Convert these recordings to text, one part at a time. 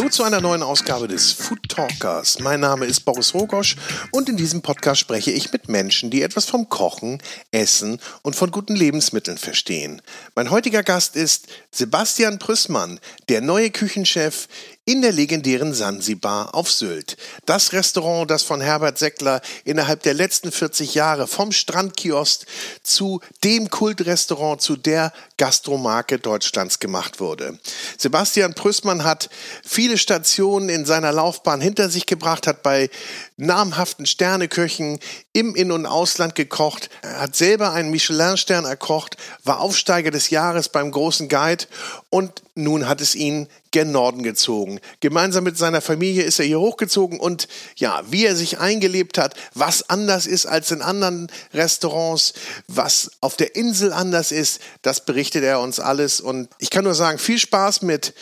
Hallo zu einer neuen Ausgabe des Food Talkers. Mein Name ist Boris Rogosch und in diesem Podcast spreche ich mit Menschen, die etwas vom Kochen, Essen und von guten Lebensmitteln verstehen. Mein heutiger Gast ist Sebastian Prüssmann, der neue Küchenchef in der legendären Sansibar auf Sylt. Das Restaurant, das von Herbert Seckler innerhalb der letzten 40 Jahre vom Strandkiosk zu dem Kultrestaurant, zu der Gastromarke Deutschlands gemacht wurde. Sebastian Prüßmann hat viele Stationen in seiner Laufbahn hinter sich gebracht, hat bei namhaften Sterneköchen im In- und Ausland gekocht, hat selber einen Michelin-Stern erkocht, war Aufsteiger des Jahres beim Großen Guide und nun hat es ihn gen Norden gezogen. Gemeinsam mit seiner Familie ist er hier hochgezogen und ja, wie er sich eingelebt hat, was anders ist als in anderen Restaurants, was auf der Insel anders ist, das berichtet er uns alles und ich kann nur sagen, viel Spaß mit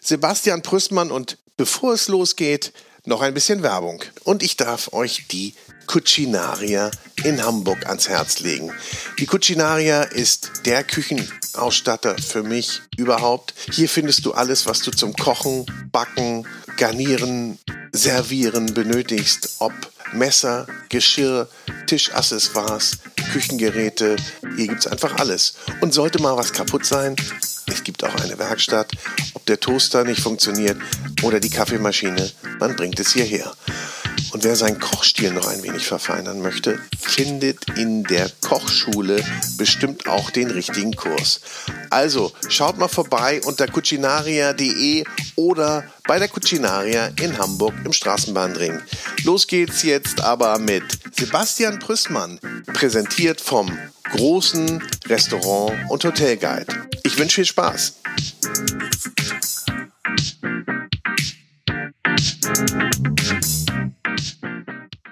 Sebastian Prüßmann und bevor es losgeht, noch ein bisschen Werbung. Und ich darf euch die Cucinaria in Hamburg ans Herz legen. Die Cucinaria ist der Küchenausstatter für mich überhaupt. Hier findest du alles, was du zum Kochen, Backen, Garnieren, Servieren benötigst. Ob Messer, Geschirr, Tischaccessoires, Küchengeräte. Hier gibt es einfach alles. Und sollte mal was kaputt sein, es gibt auch eine Werkstatt. Ob der Toaster nicht funktioniert oder die Kaffeemaschine, man bringt es hierher. Und wer seinen Kochstil noch ein wenig verfeinern möchte, findet in der Kochschule bestimmt auch den richtigen Kurs. Also schaut mal vorbei unter cucinaria.de oder bei der Cucinaria in Hamburg im Straßenbahnring. Los geht's jetzt aber mit Sebastian Prüßmann, präsentiert vom großen Restaurant und Hotelguide. Ich wünsche viel Spaß.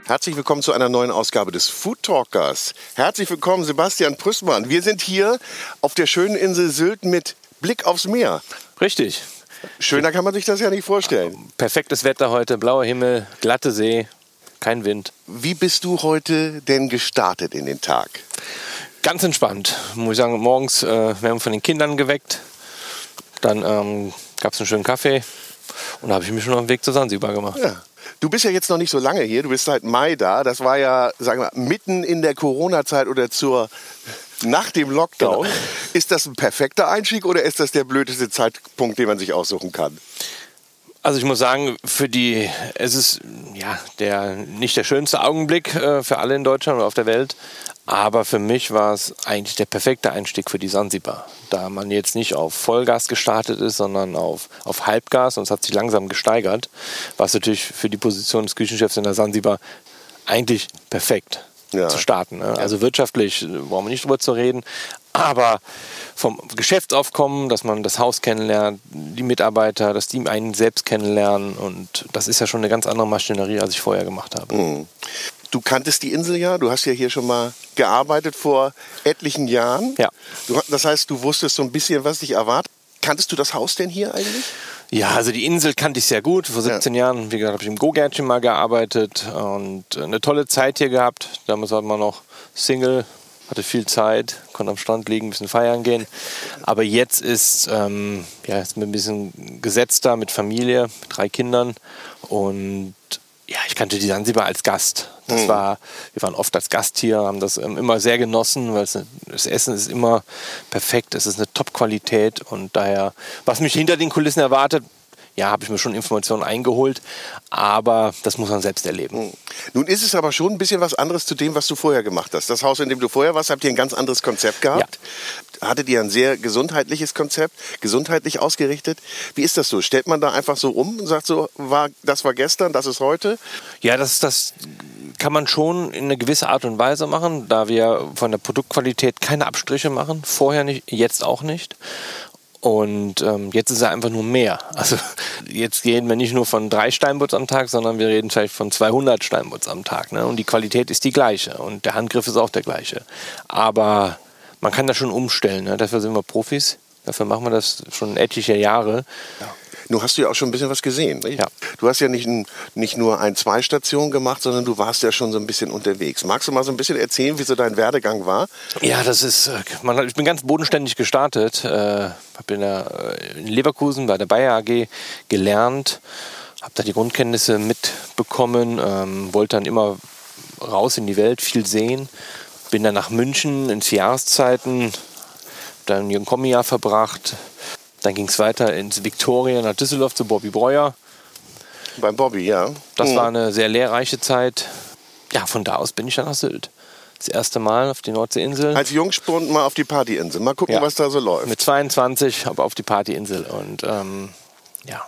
Herzlich willkommen zu einer neuen Ausgabe des Food Talkers. Herzlich willkommen, Sebastian Prüßmann. Wir sind hier auf der schönen Insel Sylt mit Blick aufs Meer. Richtig. Schöner kann man sich das ja nicht vorstellen. Perfektes Wetter heute, blauer Himmel, glatte See, kein Wind. Wie bist du heute denn gestartet in den Tag? Ganz entspannt, muss ich sagen. Morgens äh, werden wir von den Kindern geweckt. Dann ähm, gab es einen schönen Kaffee und da habe ich mich schon auf den Weg zur Sansibar gemacht. Ja. Du bist ja jetzt noch nicht so lange hier, du bist seit Mai da. Das war ja, sagen wir, mitten in der Corona-Zeit oder zur nach dem Lockdown. Genau. Ist das ein perfekter Einstieg oder ist das der blödeste Zeitpunkt, den man sich aussuchen kann? Also ich muss sagen, für die, es ist ja der nicht der schönste Augenblick äh, für alle in Deutschland oder auf der Welt, aber für mich war es eigentlich der perfekte Einstieg für die Sansibar, da man jetzt nicht auf Vollgas gestartet ist, sondern auf, auf Halbgas und es hat sich langsam gesteigert, was natürlich für die Position des Küchenchefs in der Sansibar eigentlich perfekt Ja. zu starten. Ne? Also wirtschaftlich äh, brauchen wir nicht drüber zu reden, aber vom Geschäftsaufkommen, dass man das Haus kennenlernt, die Mitarbeiter, dass die einen selbst kennenlernen und das ist ja schon eine ganz andere Maschinerie, als ich vorher gemacht habe. Mhm. Du kanntest die Insel ja, du hast ja hier schon mal gearbeitet vor etlichen Jahren. Ja. Du, das heißt, du wusstest so ein bisschen, was dich erwartet. Kanntest du das Haus denn hier eigentlich? Ja, also die Insel kannte ich sehr gut. Vor 17 Jahren, wie gesagt, habe ich im Go-Gärtchen mal gearbeitet und eine tolle Zeit hier gehabt. Damals war man noch Single, hatte viel Zeit, konnte am Strand liegen, ein bisschen feiern gehen. Aber jetzt ist, ähm, ja, mir ein bisschen gesetzter mit Familie, mit drei Kindern und ja, ich kannte die Sansibar als Gast. Das war, wir waren oft als Gast hier, haben das ähm, immer sehr genossen, weil es, das Essen ist immer perfekt, es ist eine Top-Qualität und daher, was mich hinter den Kulissen erwartet, ja, habe ich mir schon Informationen eingeholt, aber das muss man selbst erleben. Nun ist es aber schon ein bisschen was anderes zu dem, was du vorher gemacht hast. Das Haus, in dem du vorher warst, habt ihr ein ganz anderes Konzept gehabt. Hattet ihr ein sehr gesundheitliches Konzept, gesundheitlich ausgerichtet. Wie ist das so? Stellt man da einfach so um und sagt so, war, das war gestern, das ist heute? Ja, das, das kann man schon in eine gewisse Art und Weise machen, da wir von der Produktqualität keine Abstriche machen. Vorher nicht, jetzt auch nicht. Und ähm, jetzt ist er einfach nur mehr. Also jetzt reden wir nicht nur von drei Steinbutts am Tag, sondern wir reden vielleicht von 200 Steinbutts am Tag. Ne? Und die Qualität ist die gleiche und der Handgriff ist auch der gleiche. Aber man kann das schon umstellen. Ne? Dafür sind wir Profis Dafür machen wir das schon etliche Jahre. Ja. Nun hast du ja auch schon ein bisschen was gesehen. Nicht? Ja. Du hast ja nicht, nicht nur ein, zwei Stationen gemacht, sondern du warst ja schon so ein bisschen unterwegs. Magst du mal so ein bisschen erzählen, wie so dein Werdegang war? Ja, das ist, äh, man, ich bin ganz bodenständig gestartet. Äh, habe in, äh, in Leverkusen bei der Bayer AG gelernt, habe da die Grundkenntnisse mitbekommen, ähm, wollte dann immer raus in die Welt, viel sehen. Bin dann nach München in Jahreszeiten, dann ein Kommi-Jahr verbracht, dann ging es weiter ins Victoria nach Düsseldorf zu Bobby Breuer. Beim Bobby, ja. Das mhm. war eine sehr lehrreiche Zeit. Ja, von da aus bin ich dann nach Sylt. Das erste Mal auf die Nordseeinsel. Als Jungspund mal auf die Partyinsel. Mal gucken, ja. was da so läuft. Mit 22, aber auf die Partyinsel. Und ähm, ja,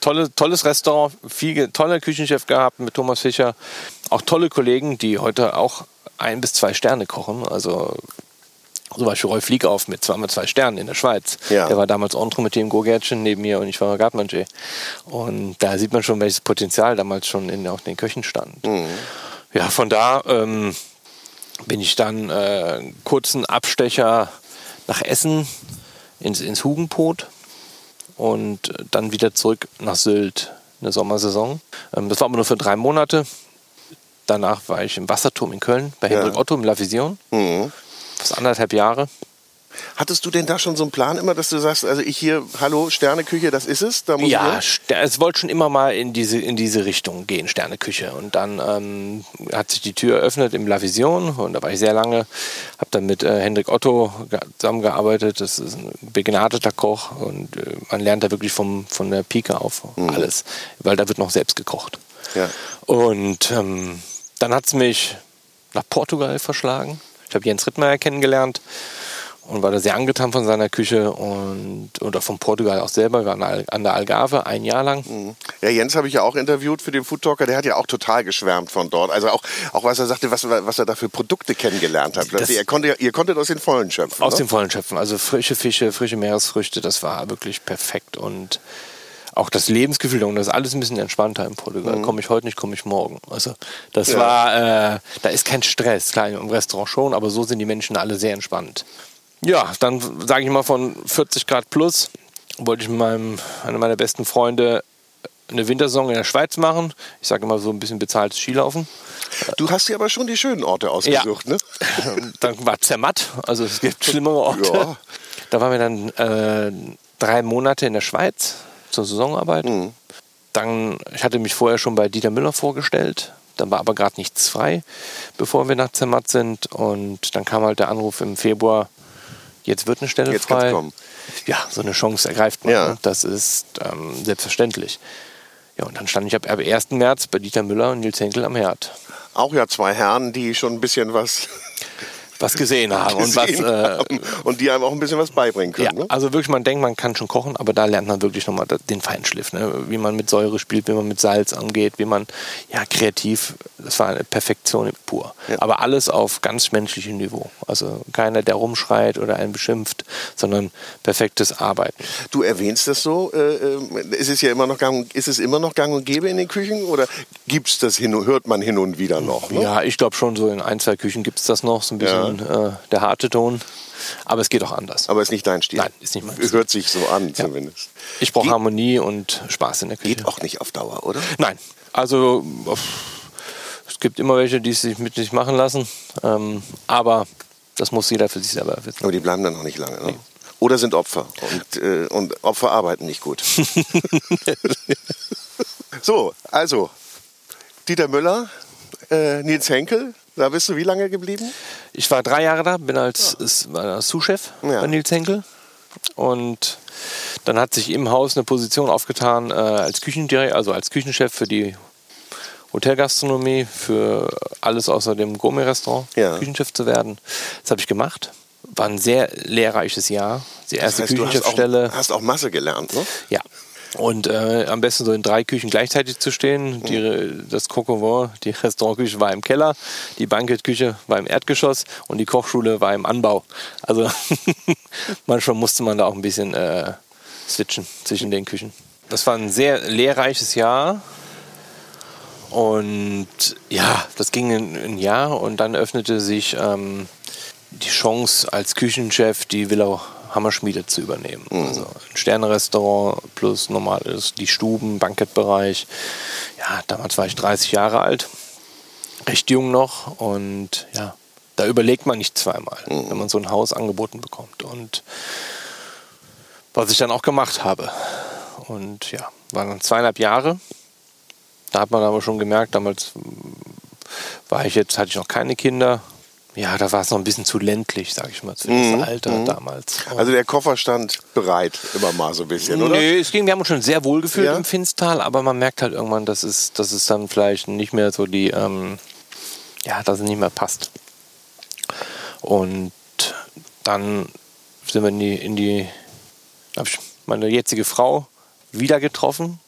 tolle, tolles Restaurant, viel, toller Küchenchef gehabt mit Thomas Fischer. Auch tolle Kollegen, die heute auch ein bis zwei Sterne kochen. Also zum Beispiel Rolf Liegauf mit zweimal zwei Sternen in der Schweiz. Ja. Der war damals Entre mit dem Gurgärtchen neben mir und ich war Gartmanger. Und da sieht man schon, welches Potenzial damals schon in auch den Köchen stand. Mhm. Ja, von da ähm, bin ich dann äh, kurzen Abstecher nach Essen ins, ins Hugenpot und dann wieder zurück nach Sylt eine Sommersaison. Ähm, das war aber nur für drei Monate. Danach war ich im Wasserturm in Köln bei Hendrik ja. Otto im La Vision. Mhm fast anderthalb Jahre. Hattest du denn da schon so einen Plan immer, dass du sagst, also ich hier, hallo, Sterneküche, das ist es? Da muss ja, es wollte schon immer mal in diese, in diese Richtung gehen, Sterneküche. Und dann ähm, hat sich die Tür eröffnet im La Vision und da war ich sehr lange, habe dann mit äh, Hendrik Otto zusammengearbeitet. Das ist ein begnadeter Koch und äh, man lernt da wirklich vom, von der Pike auf mhm. alles, weil da wird noch selbst gekocht. Ja. Und ähm, dann hat es mich nach Portugal verschlagen ich habe Jens Rittmeier kennengelernt und war da sehr angetan von seiner Küche und oder von Portugal auch selber, war an der Algarve ein Jahr lang. Mhm. Ja, Jens habe ich ja auch interviewt für den Food Talker, der hat ja auch total geschwärmt von dort. Also auch, auch was er sagte, was, was er da für Produkte kennengelernt hat. Das, ihr, konntet, ihr konntet aus den Vollen schöpfen. Aus ne? den Vollen schöpfen, also frische Fische, frische Meeresfrüchte, das war wirklich perfekt und auch das Lebensgefühl und das ist alles ein bisschen entspannter in Portugal. Mhm. Komme ich heute nicht, komme ich morgen. Also das ja. war, äh, da ist kein Stress, klar im Restaurant schon, aber so sind die Menschen alle sehr entspannt. Ja, dann sage ich mal von 40 Grad plus wollte ich mit meinem, einer meiner besten Freunde eine Wintersaison in der Schweiz machen. Ich sage immer so ein bisschen bezahltes Skilaufen. Du hast dir aber schon die schönen Orte ausgesucht, ja. ne? dann war Zermatt, also es gibt schlimmere Orte. Ja. Da waren wir dann äh, drei Monate in der Schweiz zur Saisonarbeit. Mhm. Dann, ich hatte mich vorher schon bei Dieter Müller vorgestellt. Dann war aber gerade nichts frei, bevor wir nach Zermatt sind. Und dann kam halt der Anruf im Februar, jetzt wird eine Stelle jetzt frei. Kommen. Ja, so eine Chance ergreift man. Ja. Ne? Das ist ähm, selbstverständlich. Ja, und dann stand ich ab 1. März bei Dieter Müller und Nils Henkel am Herd. Auch ja zwei Herren, die schon ein bisschen was was gesehen haben gesehen und was äh, und die einem auch ein bisschen was beibringen können. Ja, ne? also wirklich, man denkt, man kann schon kochen, aber da lernt man wirklich nochmal den Feinschliff, ne? wie man mit Säure spielt, wie man mit Salz angeht, wie man ja kreativ. Das war eine Perfektion pur. Ja. Aber alles auf ganz menschlichem Niveau. Also keiner, der rumschreit oder einen beschimpft, sondern perfektes Arbeiten. Du erwähnst das so. Äh, äh ist es ja immer noch gang, ist es immer noch Gang und Gäbe in den Küchen oder gibt's das hin, hört man hin und wieder noch? Ne? Ja, ich glaube schon so in ein zwei Küchen gibt es das noch so ein bisschen. Ja äh, der harte Ton. Aber es geht auch anders. Aber ist nicht dein Stil? Nein, ist nicht mein Stil. Hört sich so an ja. zumindest. Ich brauche Harmonie und Spaß in der Küche. Geht auch nicht auf Dauer, oder? Nein. Also es gibt immer welche, die es sich mit sich machen lassen. Ähm, aber das muss jeder für sich selber wissen. Aber die bleiben dann auch nicht lange. Ne? Nee. Oder sind Opfer. Und, äh, und Opfer arbeiten nicht gut. so, also Dieter Müller, äh, Nils Henkel, da bist du wie lange geblieben? Ich war drei Jahre da, bin als, ja. als Sous-Chef ja. bei Nils Henkel. Und dann hat sich im Haus eine Position aufgetan äh, als Küchendirektor, also als Küchenchef für die Hotelgastronomie, für alles außer dem Gourmet-Restaurant, ja. Küchenchef zu werden. Das habe ich gemacht. War ein sehr lehrreiches Jahr. Die erste das heißt, Küchenchefstelle. Du hast auch, hast auch Masse gelernt, ne? Ja, und äh, am besten so in drei Küchen gleichzeitig zu stehen. Die, das Cocovin, die Restaurantküche war im Keller, die Bankettküche war im Erdgeschoss und die Kochschule war im Anbau. Also manchmal musste man da auch ein bisschen äh, switchen zwischen den Küchen. Das war ein sehr lehrreiches Jahr. Und ja, das ging ein, ein Jahr und dann öffnete sich ähm, die Chance als Küchenchef die Villa Hammerschmiede zu übernehmen. Mhm. Also ein Sternenrestaurant plus normales, die Stuben, Bankettbereich. Ja, damals war ich 30 Jahre alt, recht jung noch und ja, da überlegt man nicht zweimal, mhm. wenn man so ein Haus angeboten bekommt. Und was ich dann auch gemacht habe. Und ja, waren dann zweieinhalb Jahre. Da hat man aber schon gemerkt, damals war ich jetzt, hatte ich noch keine Kinder, ja, da war es noch ein bisschen zu ländlich, sag ich mal, zu mhm. das Alter mhm. damals. Und also der Koffer stand bereit, immer mal so ein bisschen, oder? Nö, es ging, wir haben uns schon sehr wohl gefühlt ja? im Finstal, aber man merkt halt irgendwann, dass es, dass es dann vielleicht nicht mehr so die, ähm, ja, dass es nicht mehr passt. Und dann sind wir in die, in die habe ich meine jetzige Frau wieder getroffen.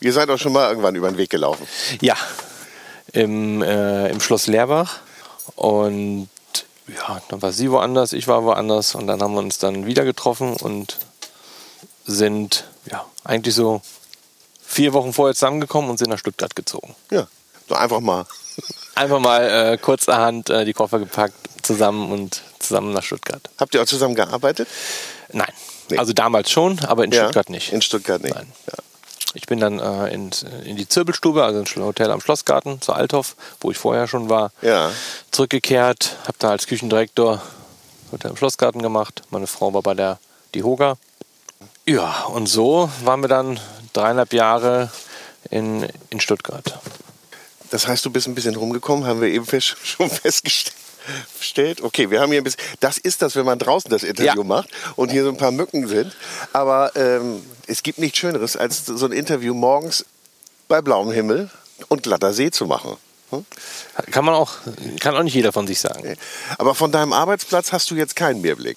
Ihr seid auch schon mal irgendwann über den Weg gelaufen. Ja, im, äh, im Schloss Leerbach. Und ja, dann war sie woanders, ich war woanders und dann haben wir uns dann wieder getroffen und sind ja eigentlich so vier Wochen vorher zusammengekommen und sind nach Stuttgart gezogen. Ja, so einfach mal. Einfach mal äh, kurzerhand äh, die Koffer gepackt, zusammen und zusammen nach Stuttgart. Habt ihr auch zusammen gearbeitet? Nein. Nee. Also damals schon, aber in ja, Stuttgart nicht. In Stuttgart nicht. Nein. Ja. Ich bin dann äh, in, in die Zirbelstube, also ein Hotel am Schlossgarten, zur Althoff, wo ich vorher schon war, ja. zurückgekehrt. Habe da als Küchendirektor Hotel am Schlossgarten gemacht. Meine Frau war bei der Die Hoga. Ja, und so waren wir dann dreieinhalb Jahre in, in Stuttgart. Das heißt, du bist ein bisschen rumgekommen, haben wir eben fest, schon festgestellt stellt. Okay, wir haben hier ein bisschen. Das ist das, wenn man draußen das Interview ja. macht und hier so ein paar Mücken sind. Aber ähm, es gibt nichts Schöneres, als so ein Interview morgens bei blauem Himmel und glatter See zu machen. Hm? Kann man auch, kann auch nicht jeder von sich sagen. Aber von deinem Arbeitsplatz hast du jetzt keinen Mehrblick.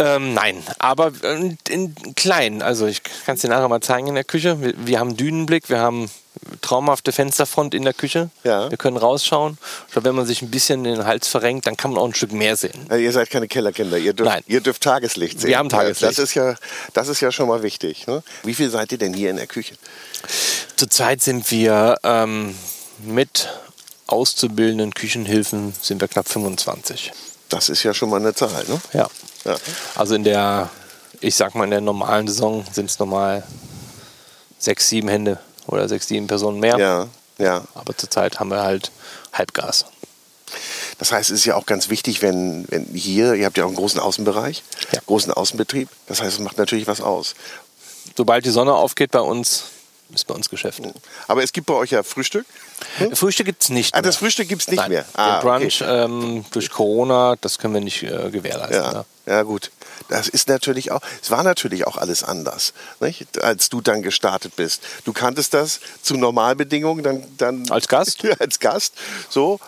Ähm, nein, aber in, in klein. Also ich kann es dir nachher mal zeigen in der Küche. Wir, wir haben Dünenblick, wir haben traumhafte Fensterfront in der Küche. Ja. Wir können rausschauen. Glaube, wenn man sich ein bisschen den Hals verrenkt, dann kann man auch ein Stück mehr sehen. Also ihr seid keine Kellerkinder. Ihr dürft, Nein. ihr dürft Tageslicht sehen. Wir haben Tageslicht. Das ist ja, das ist ja schon mal wichtig. Ne? Wie viel seid ihr denn hier in der Küche? Zurzeit sind wir ähm, mit auszubildenden Küchenhilfen sind wir knapp 25. Das ist ja schon mal eine Zahl, ne? Ja. Ja. Also in der, ich sag mal, in der normalen Saison sind es normal sechs, sieben Hände oder sechs, sieben Personen mehr. Ja, ja. Aber zurzeit haben wir halt Halbgas. Das heißt, es ist ja auch ganz wichtig, wenn, wenn hier, ihr habt ja auch einen großen Außenbereich, ja. großen Außenbetrieb. Das heißt, es macht natürlich was aus. Sobald die Sonne aufgeht bei uns, ist bei uns Geschäft. Aber es gibt bei euch ja Frühstück? Hm? Frühstück gibt es nicht. Ah, das Frühstück gibt es nicht Nein. mehr. Ah, Den Brunch okay. ähm, durch Corona, das können wir nicht äh, gewährleisten. Ja. ja. gut. Das ist natürlich auch, es war natürlich auch alles anders, nicht? als du dann gestartet bist. Du kanntest das zu Normalbedingungen, dann, dann als Gast, als Gast, so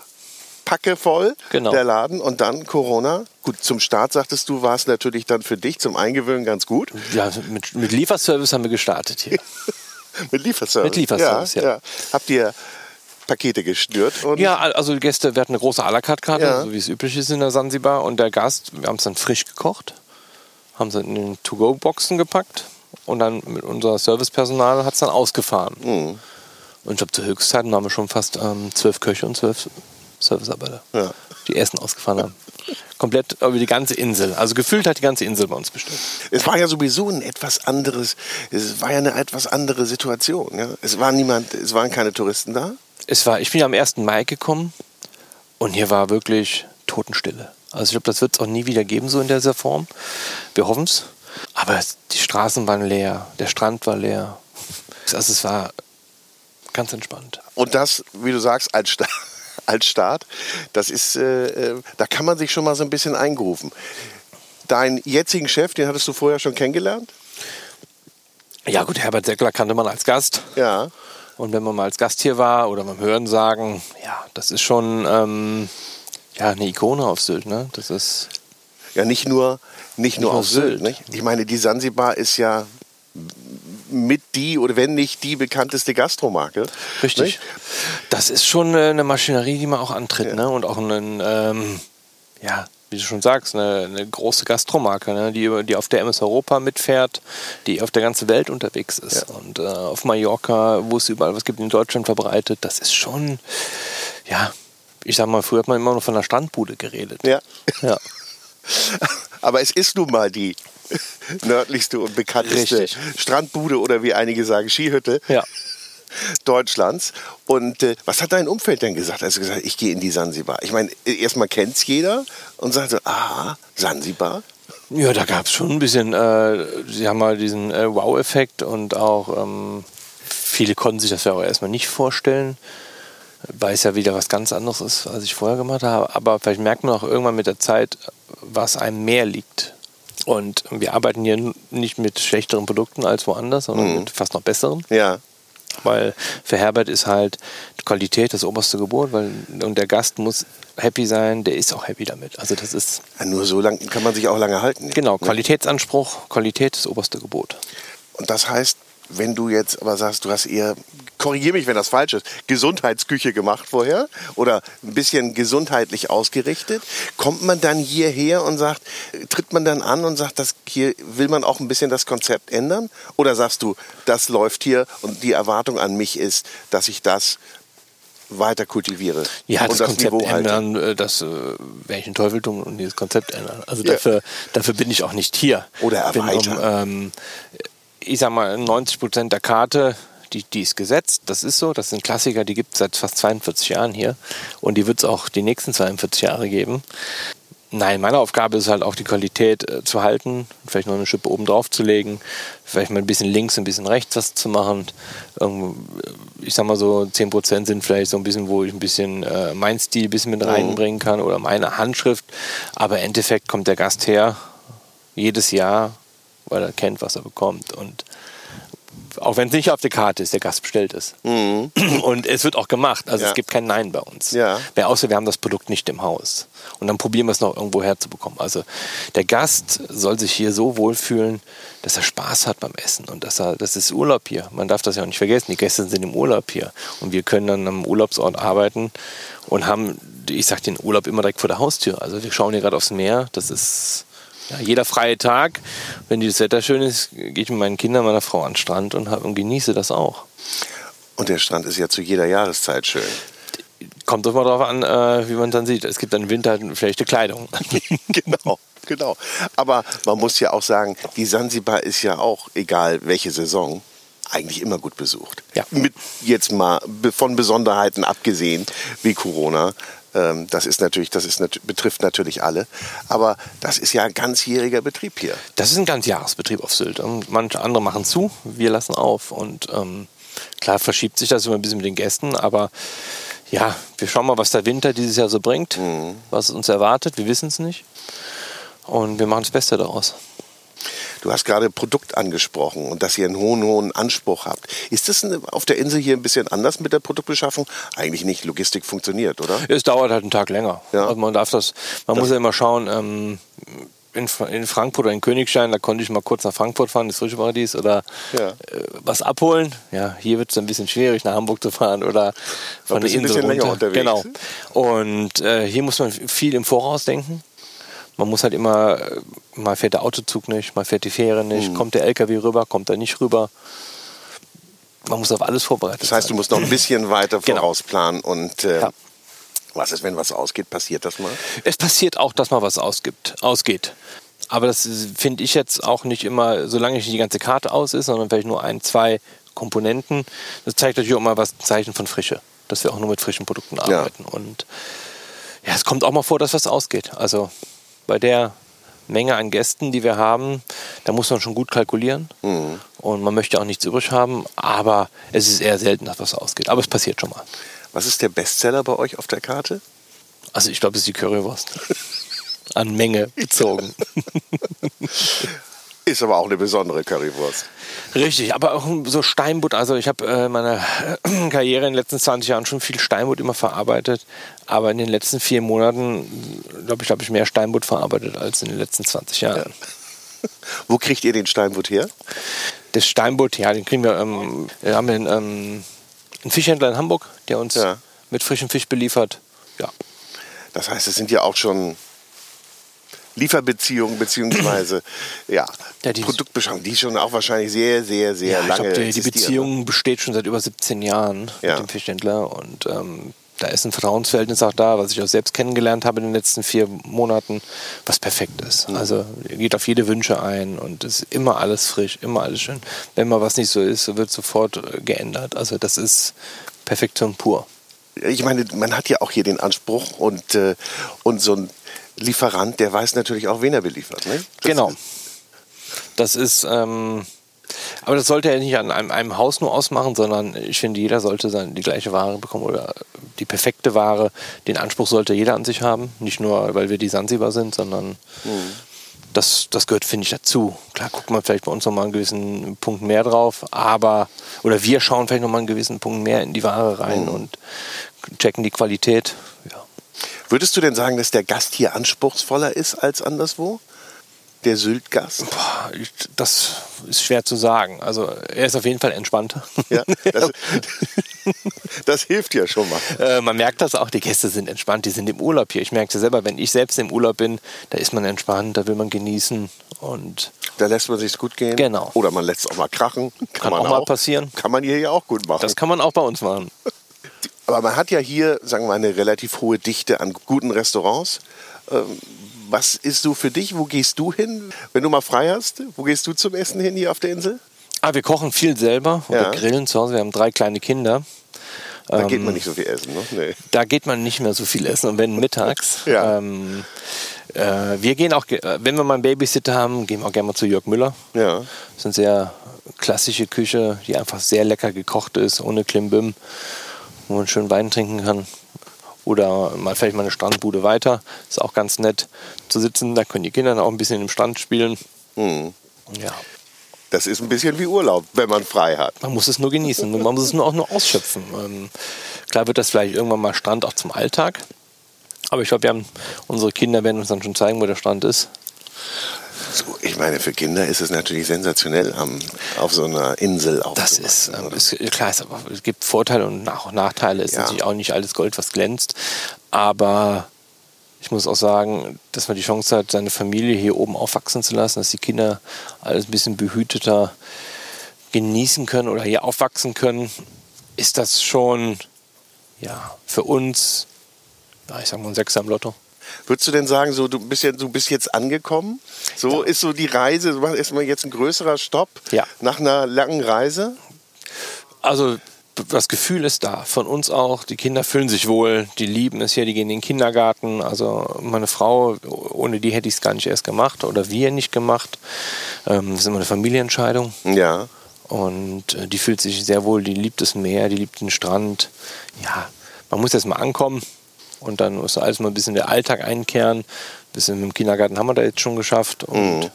Packe voll genau. der Laden und dann Corona. Gut, zum Start sagtest du, war es natürlich dann für dich zum Eingewöhnen ganz gut. Ja, mit, mit Lieferservice haben wir gestartet hier. mit Lieferservice. Mit Lieferservice, ja. ja. ja. Habt ihr Pakete geschnürt? ja, also die Gäste, wir hatten eine große à la carte Karte, ja. so wie es üblich ist in der Sansibar. Und der Gast, wir haben es dann frisch gekocht, haben es in den To-Go-Boxen gepackt und dann mit unser Servicepersonal hat es dann ausgefahren. Mhm. Und ich glaube, zur Höchstzeit waren wir schon fast ähm, zwölf Köche und zwölf Servicearbeiter, ja. die Essen ausgefahren haben. Komplett über die ganze Insel. Also gefühlt hat die ganze Insel bei uns bestimmt. Es war ja sowieso ein etwas anderes, es war ja eine etwas andere Situation. Ja? Es war niemand, es waren keine Touristen da. Es war, ich bin ja am 1. Mai gekommen und hier war wirklich Totenstille. Also ich glaube, das wird es auch nie wieder geben, so in dieser Form. Wir hoffen es. Aber die Straßen waren leer, der Strand war leer. Also es war ganz entspannt. Und das, wie du sagst, als, Sta als Start, das ist, äh, äh, da kann man sich schon mal so ein bisschen eingerufen. Deinen jetzigen Chef, den hattest du vorher schon kennengelernt? Ja gut, Herbert Seckler kannte man als Gast. Ja. Und wenn man mal als Gast hier war oder beim Hören sagen, ja, das ist schon ähm, ja, eine Ikone auf Sylt. Ne? Das ist ja nicht nur, nicht, nicht nur auf Sylt. Sylt. Ich meine, die Sansibar ist ja mit die oder wenn nicht die bekannteste Gastromarke. Richtig. Nicht? Das ist schon eine Maschinerie, die man auch antritt. Ja. Ne? Und auch ein, ähm, ja, wie du schon sagst, eine, eine große Gastromarke, ne? die, die auf der MS Europa mitfährt, die auf der ganzen Welt unterwegs ist. Ja. Und äh, auf Mallorca, wo es überall was gibt, in Deutschland verbreitet, das ist schon, ja, ich sag mal, früher hat man immer noch von der Strandbude geredet. Ja. ja. Aber es ist nun mal die nördlichste und bekannteste Richtig. Strandbude oder wie einige sagen Skihütte Ja. Deutschlands. Und äh, was hat dein Umfeld denn gesagt, als du gesagt hast, ich gehe in die Sansibar? Ich meine, erstmal kennt es jeder und sagt so, ah, Sansibar? Ja, da gab es schon ein bisschen, äh, sie haben mal diesen äh, Wow-Effekt und auch ähm, viele konnten sich das ja auch erstmal nicht vorstellen, weil es ja wieder was ganz anderes ist, als ich vorher gemacht habe. Aber vielleicht merkt man auch irgendwann mit der Zeit, was einem mehr liegt. Und wir arbeiten hier nicht mit schlechteren Produkten als woanders, sondern mit fast noch besseren. Ja. Weil für Herbert ist halt Qualität das oberste Gebot, weil und der Gast muss happy sein, der ist auch happy damit. Also das ist Ja, Nur so lange kann man sich auch lange halten. genau? Qualitätsanspruch, Qualität ist das oberste Gebot. Und das heißt, wenn du jetzt aber sagst, du hast eher, korrigier mich, wenn das falsch ist, Gesundheitsküche gemacht vorher oder ein bisschen gesundheitlich ausgerichtet, kommt man dann hierher und sagt, tritt man dann an und sagt, das hier will man auch ein bisschen das Konzept ändern? Oder sagst du, das läuft hier und die Erwartung an mich ist, dass ich das weiter kultiviere Ja, und das, Konzept Niveau halte? ändern, äh, das äh, wäre ich ein Teufel tun und dieses Konzept ändern. Also Ja. dafür, dafür bin ich auch nicht hier. Oder Ich bin, erweitern. ähm, ich sag mal, 90 Prozent der Karte, die, die ist gesetzt. Das ist so. Das sind Klassiker, die gibt es seit fast 42 Jahren hier. Und die wird es auch die nächsten 42 Jahre geben. Nein, meine Aufgabe ist halt auch die Qualität äh, zu halten, vielleicht noch eine Schippe oben drauf zu legen, vielleicht mal ein bisschen links, ein bisschen rechts was zu machen. Irgendwo, äh, ich sag mal so, 10% sind vielleicht so ein bisschen, wo ich ein bisschen äh, mein Stil ein bisschen mit reinbringen kann oder meine Handschrift. Aber im Endeffekt kommt der Gast her, jedes Jahr, weil er kennt, was er bekommt. Und auch wenn es nicht auf der Karte ist, der Gast bestellt es. Und es wird auch gemacht. Also Ja. es gibt kein Nein bei uns. Ja. Wer außer wir haben das Produkt nicht im Haus. Und dann probieren wir es noch irgendwo herzubekommen. Also der Gast soll sich hier so wohlfühlen, dass er Spaß hat beim Essen und dass er, das ist Urlaub hier. Man darf das ja auch nicht vergessen. Die Gäste sind im Urlaub hier und wir können dann am Urlaubsort arbeiten und haben, ich sag den Urlaub immer direkt vor der Haustür. Also wir schauen hier gerade aufs Meer. Das ist ja, jeder freie Tag. Wenn das Wetter schön ist, gehe ich mit meinen Kindern, meiner Frau an den Strand und, hab, und genieße das auch. Und der Strand ist ja zu jeder Jahreszeit schön. Kommt doch mal drauf an, äh, wie man dann sieht. Es gibt dann Winter halt schlechte Kleidung. genau, genau. Aber man muss ja auch sagen, die Sansibar ist ja auch, egal welche Saison, eigentlich immer gut besucht. Ja. Mit jetzt mal von Besonderheiten abgesehen, wie Corona. Ähm, Das ist natürlich, das ist nat betrifft natürlich alle. Aber das ist ja ein ganzjähriger Betrieb hier. Das ist ein ganz Jahresbetrieb auf Sylt. Und manche andere machen zu, wir lassen auf. Und ähm, klar verschiebt sich das immer ein bisschen mit den Gästen, aber ja, wir schauen mal, was der Winter dieses Jahr so bringt, was uns erwartet. Wir wissen es nicht. Und wir machen das Beste daraus. Du hast gerade Produkt angesprochen und dass ihr einen hohen, hohen Anspruch habt. Ist das auf der Insel hier ein bisschen anders mit der Produktbeschaffung? Eigentlich nicht. Logistik funktioniert, oder? Es dauert halt einen Tag länger. Ja. Also man darf das, man muss ja immer schauen, ähm, in, in Frankfurt oder in Königstein, da konnte ich mal kurz nach Frankfurt fahren, das frische Paradies, oder Ja. äh, was abholen. Ja, hier wird es ein bisschen schwierig, nach Hamburg zu fahren oder von der Insel runter. Genau. Und äh, hier muss man viel im Voraus denken. Man muss halt immer, äh, mal fährt der Autozug nicht, mal fährt die Fähre nicht, Mhm. kommt der LKW rüber, kommt er nicht rüber. Man muss auf alles vorbereitet Das heißt, du sein. musst noch ein bisschen weiter Genau. vorausplanen und äh, Ja. was ist, wenn was ausgeht? Passiert das mal? Es passiert auch, dass mal was ausgibt, ausgeht. Aber das finde ich jetzt auch nicht immer, solange nicht die ganze Karte aus ist, sondern vielleicht nur ein, zwei Komponenten. Das zeigt natürlich auch mal was ein Zeichen von Frische, dass wir auch nur mit frischen Produkten arbeiten. Und ja, es kommt auch mal vor, dass was ausgeht. Also bei der Menge an Gästen, die wir haben, da muss man schon gut kalkulieren. Und man möchte auch nichts übrig haben, aber es ist eher selten, dass was ausgeht. Aber es passiert schon mal. Was ist der Bestseller bei euch auf der Karte? Also ich glaube, es ist die Currywurst. An Menge gezogen. Ist aber auch eine besondere Currywurst. Richtig, aber auch so Steinbutt. Also ich habe äh, in meiner äh, Karriere in den letzten 20 Jahren schon viel Steinbutt immer verarbeitet. Aber in den letzten vier Monaten, glaube ich, habe ich mehr Steinbutt verarbeitet als in den letzten 20 Jahren. Wo kriegt ihr den Steinbutt her? Das Steinbutt, ja, den kriegen wir. Ähm, wir haben einen, ähm, einen Fischhändler in Hamburg, der uns Ja. mit frischem Fisch beliefert. Ja, Das heißt, es sind ja auch schon Lieferbeziehungen beziehungsweise ja, Ja, die- Produktbeschaffung, die schon auch wahrscheinlich sehr, sehr, sehr ja ich lange glaube, die, die existieren. Beziehung besteht schon seit über 17 Jahren Ja. mit dem Fischhändler und ähm, da ist ein Vertrauensverhältnis auch da, was ich auch selbst kennengelernt habe in den letzten vier Monaten, was perfekt ist. Mhm. Also geht auf jede Wünsche ein und es ist immer alles frisch, immer alles schön. Wenn mal was nicht so ist, wird sofort äh, geändert. Also das ist Perfektion pur. Ich meine, man hat ja auch hier den Anspruch und, äh, und so ein Lieferant, der weiß natürlich auch, wen er beliefert. Ne? genau. Das ist, ähm, aber das sollte ja nicht an einem, einem, Haus nur ausmachen, sondern ich finde, jeder sollte dann die gleiche Ware bekommen oder die perfekte Ware. Den Anspruch sollte jeder an sich haben. Nicht nur, weil wir die Sansibar sind, sondern mhm. das, das gehört, finde ich, dazu. Klar guckt man vielleicht bei uns nochmal einen gewissen Punkt mehr drauf, aber, oder wir schauen vielleicht nochmal einen gewissen Punkt mehr in die Ware rein mhm. und checken die Qualität. Ja. Würdest du denn sagen, dass der Gast hier anspruchsvoller ist als anderswo? der Sylt-Gast? Das ist schwer zu sagen. Also er ist auf jeden Fall entspannter. Ja, das, das hilft ja schon mal. Äh, man merkt das auch, die Gäste sind entspannt, die sind im Urlaub hier. Ich merke es selber, wenn ich selbst im Urlaub bin, da ist man entspannt, da will man genießen und da lässt man sich gut gehen. Genau. Oder man lässt es auch mal krachen. Kann, kann auch, auch mal passieren. Kann man hier ja auch gut machen. Das kann man auch bei uns machen. Aber man hat ja hier, sagen wir mal, eine relativ hohe Dichte an guten Restaurants. Ähm, was ist so für dich? Wo gehst du hin, wenn du mal frei hast? Wo gehst du zum Essen hin hier auf der Insel? Ah, wir kochen viel selber oder ja. grillen zu Hause. Wir haben drei kleine Kinder. Da geht man ähm, nicht so viel essen, ne? Nee. Da geht man nicht mehr so viel essen und wenn mittags. ja. ähm, äh, wir gehen auch, äh, wenn wir mal einen Babysitter haben, gehen wir auch gerne mal zu Jörg Müller. Ja. Das ist eine sehr klassische Küche, die einfach sehr lecker gekocht ist, ohne Klimbim, wo man schön Wein trinken kann oder mal vielleicht mal eine Strandbude weiter. Ist auch ganz nett zu sitzen. Da können die Kinder auch ein bisschen im Strand spielen. Mhm. Ja. Das ist ein bisschen wie Urlaub, wenn man frei hat. Man muss es nur genießen. Man muss es nur auch nur ausschöpfen. Ähm, klar wird das vielleicht irgendwann mal Strand auch zum Alltag. Aber ich glaube, wir haben unsere Kinder werden uns dann schon zeigen, wo der Strand ist. So, ich meine, für Kinder ist es natürlich sensationell, am, auf so einer Insel auch. Das ist, ähm, ist, klar, es, es, gibt Vorteile und auch Nachteile. Es ist ja. natürlich auch nicht alles Gold, was glänzt. Aber ich muss auch sagen, dass man die Chance hat, seine Familie hier oben aufwachsen zu lassen, dass die Kinder alles ein bisschen behüteter genießen können oder hier aufwachsen können, ist das schon ja, für uns, ich sag mal, ein Sechser am Lotto. Würdest du denn sagen, so, du, bist ja, du bist jetzt angekommen? So ja. ist so die Reise, du ist mal jetzt ein größerer Stopp ja. nach einer langen Reise? Also das Gefühl ist da, von uns auch. Die Kinder fühlen sich wohl, die lieben es hier, die gehen in den Kindergarten. Also meine Frau, ohne die hätte ich es gar nicht erst gemacht oder wir nicht gemacht. Ähm, das ist immer eine Familienentscheidung. Ja. Und äh, die fühlt sich sehr wohl, die liebt das Meer, die liebt den Strand. Ja, man muss jetzt mal ankommen. Und dann muss alles mal ein bisschen der Alltag einkehren. Ein bisschen im Kindergarten haben wir da jetzt schon geschafft. Und mhm.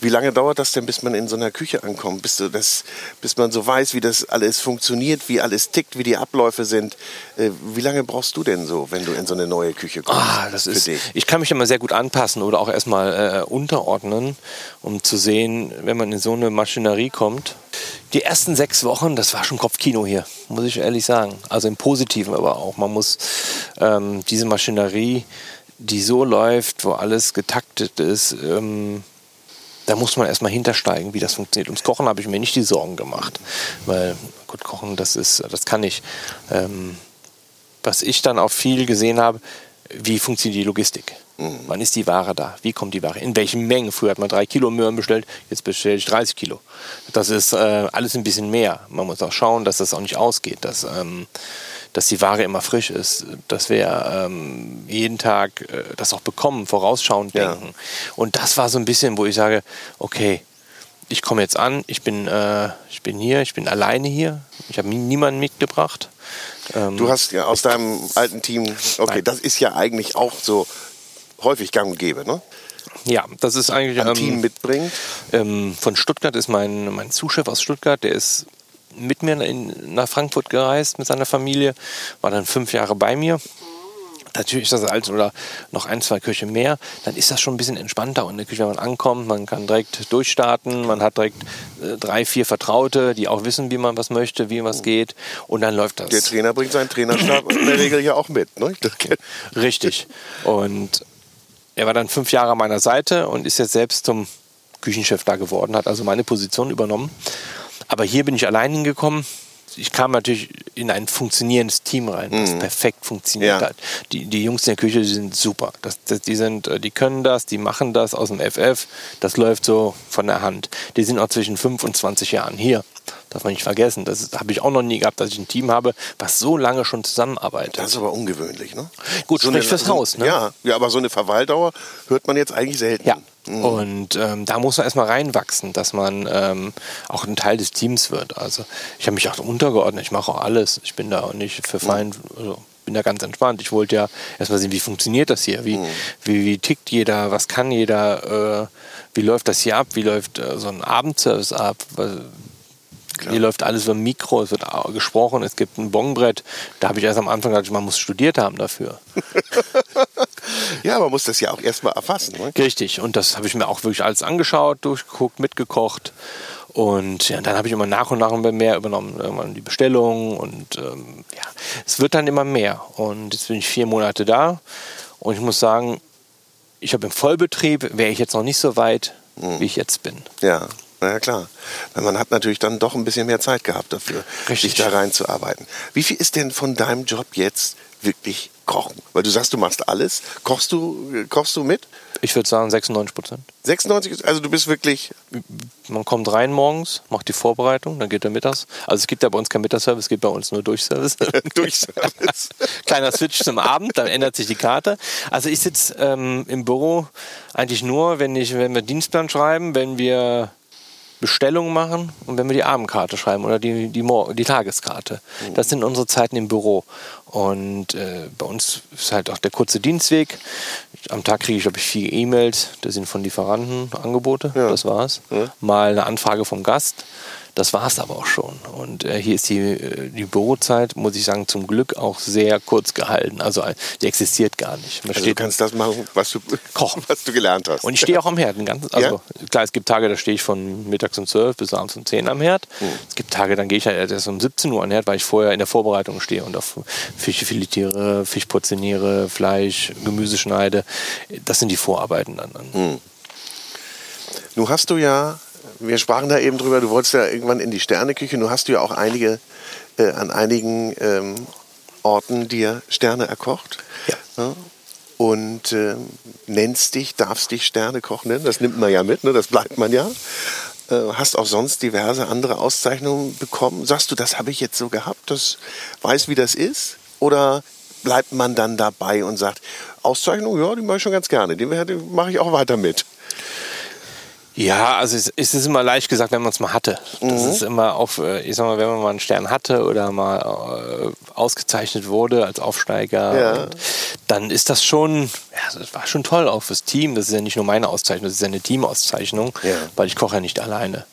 Wie lange dauert das denn, bis man in so einer Küche ankommt, bis, du das, bis man so weiß, wie das alles funktioniert, wie alles tickt, wie die Abläufe sind? Äh, wie lange brauchst du denn so, wenn du in so eine neue Küche kommst? Ah, das ist, dich? Ich kann mich immer sehr gut anpassen oder auch erstmal äh, unterordnen, um zu sehen, wenn man in so eine Maschinerie kommt. Die ersten sechs Wochen, das war schon Kopfkino hier, muss ich ehrlich sagen. Also im Positiven aber auch. Man muss ähm, diese Maschinerie, die so läuft, wo alles getaktet ist, ähm, da muss man erstmal hintersteigen, wie das funktioniert. Ums Kochen habe ich mir nicht die Sorgen gemacht, weil gut kochen, das ist, das kann ich. Ähm, was ich dann auch viel gesehen habe, wie funktioniert die Logistik? Mhm. Wann ist die Ware da? Wie kommt die Ware? In welchen Mengen? Früher hat man drei Kilo Möhren bestellt, jetzt bestelle ich 30 Kilo. Das ist äh, alles ein bisschen mehr. Man muss auch schauen, dass das auch nicht ausgeht. Dass, ähm, dass die Ware immer frisch ist, dass wir ähm, jeden Tag äh, das auch bekommen, vorausschauend denken. Ja. Und das war so ein bisschen, wo ich sage, okay, ich komme jetzt an, ich bin, äh, ich bin hier, ich bin alleine hier, ich habe niemanden mitgebracht. Ähm, du hast ja aus deinem alten Team, okay, nein. das ist ja eigentlich auch so häufig gang und gäbe, ne? Ja, das ist eigentlich ein ähm, Team mitbringt. Ähm, von Stuttgart ist mein, mein Zuschef aus Stuttgart, der ist mit mir in, nach Frankfurt gereist mit seiner Familie, war dann fünf Jahre bei mir. Natürlich ist das alt oder noch ein, zwei Köche mehr, dann ist das schon ein bisschen entspannter. Und in der Küche, wenn man ankommt, man kann direkt durchstarten, man hat direkt äh, drei, vier Vertraute, die auch wissen, wie man was möchte, wie was geht. Und dann läuft das. Der Trainer bringt seinen Trainerstab in der Regel ja auch mit. Ne? Richtig. Und er war dann fünf Jahre an meiner Seite und ist jetzt selbst zum Küchenchef da geworden, hat also meine Position übernommen. Aber hier bin ich allein hingekommen. ich kam natürlich in ein funktionierendes Team rein, das Mhm. perfekt funktioniert Ja. hat. Die, die Jungs in der Küche, die sind super. Das, das, die, sind, äh, die können das, die machen das aus dem FF. Das läuft so von der Hand. Die sind auch zwischen 5 und 20 Jahren hier. Darf man nicht vergessen. Das habe ich auch noch nie gehabt, dass ich ein Team habe, was so lange schon zusammenarbeitet. Das ist aber ungewöhnlich, ne? Gut, spricht fürs so, Haus, ne? Ja, ja, aber so eine Verweildauer hört man jetzt eigentlich selten. Ja. Und ähm, da muss man erstmal reinwachsen, dass man ähm, auch ein Teil des Teams wird. Also ich habe mich auch untergeordnet, ich mache auch alles. Ich bin da auch nicht für fein, also bin da ganz entspannt. Ich wollte ja erstmal sehen, wie funktioniert das hier, wie, wie, wie tickt jeder, was kann jeder, äh, wie läuft das hier ab, wie läuft äh, so ein Abendservice ab, was- hier läuft alles über Mikro, es wird gesprochen, es gibt ein Bonbrett. Da habe ich erst am Anfang gedacht, man muss studiert haben dafür. Ja, man muss das ja auch erstmal erfassen. Ne? Richtig, und das habe ich mir auch wirklich alles angeschaut, durchgeguckt, mitgekocht. Und ja, dann habe ich immer nach und nach immer mehr übernommen, irgendwann die Bestellungen und ähm, ja, es wird dann immer mehr. Und jetzt bin ich vier Monate da und ich muss sagen, ich habe im Vollbetrieb, wäre ich jetzt noch nicht so weit, wie ich jetzt bin. Ja, na ja klar. Man hat natürlich dann doch ein bisschen mehr Zeit gehabt dafür, Richtig. sich da reinzuarbeiten. Wie viel ist denn von deinem Job jetzt wirklich Kochen? Weil du sagst, du machst alles. Kochst du, kochst du mit? Ich würde sagen 96 Prozent. 96, ist- also du bist wirklich, Man kommt rein morgens, macht die Vorbereitung, dann geht er mittags. Also es gibt ja bei uns kein Mittagsservice, es gibt bei uns nur Durchservice. durch Service. Kleiner Switch zum Abend, dann ändert sich die Karte. Also ich sitze ähm, im Büro eigentlich nur, wenn, ich, wenn wir Dienstplan schreiben, wenn wir Bestellungen machen und wenn wir die Abendkarte schreiben oder die, die, Mor die Tageskarte. Das sind unsere Zeiten im Büro. Und äh, bei uns ist halt auch der kurze Dienstweg. Am Tag kriege ich, glaube ich, vier E-Mails. Das sind von Lieferanten Angebote. Ja. Das war's. Ja. Mal eine Anfrage vom Gast. Das war es aber auch schon. Und äh, hier ist die, äh, die Bürozeit, muss ich sagen, zum Glück auch sehr kurz gehalten. Also äh, die existiert gar nicht. Man Also du steht kannst das machen, was du, Kochen. was du gelernt hast. und ich stehe auch am Herd. ganzen- Also klar, es gibt Tage, da stehe ich von mittags um 12 bis abends um 10 am Herd. Es gibt Tage, dann gehe ich halt erst um 17 Uhr an den Herd, weil ich vorher in der Vorbereitung stehe und auf Fische filetiere, Fisch portioniere, Fleisch, Gemüse schneide. Das sind die Vorarbeiten dann. dann. Nun hast du ja, wir sprachen da eben drüber, du wolltest ja irgendwann in die Sterneküche. Nun hast du ja auch einige, äh, an einigen ähm, Orten dir Sterne erkocht. Ja. Und ähm, nennst dich, darfst dich Sternekoch nennen. Das nimmt man ja mit, ne? das bleibt man ja. Äh, hast auch sonst diverse andere Auszeichnungen bekommen. Sagst du, das habe ich jetzt so gehabt, das weiß, wie das ist? Oder bleibt man dann dabei und sagt, Auszeichnung, ja, die mache ich schon ganz gerne, die mache ich auch weiter mit. Ja, also es, es ist immer leicht gesagt, wenn man es mal hatte. Das ist immer auf, äh, ich sag mal, wenn man mal einen Stern hatte oder mal äh, ausgezeichnet wurde als Aufsteiger, Ja. dann ist das schon, ja, das war schon toll auch fürs Team. Das ist ja nicht nur meine Auszeichnung, das ist ja eine Teamauszeichnung, Ja. weil ich koche ja nicht alleine.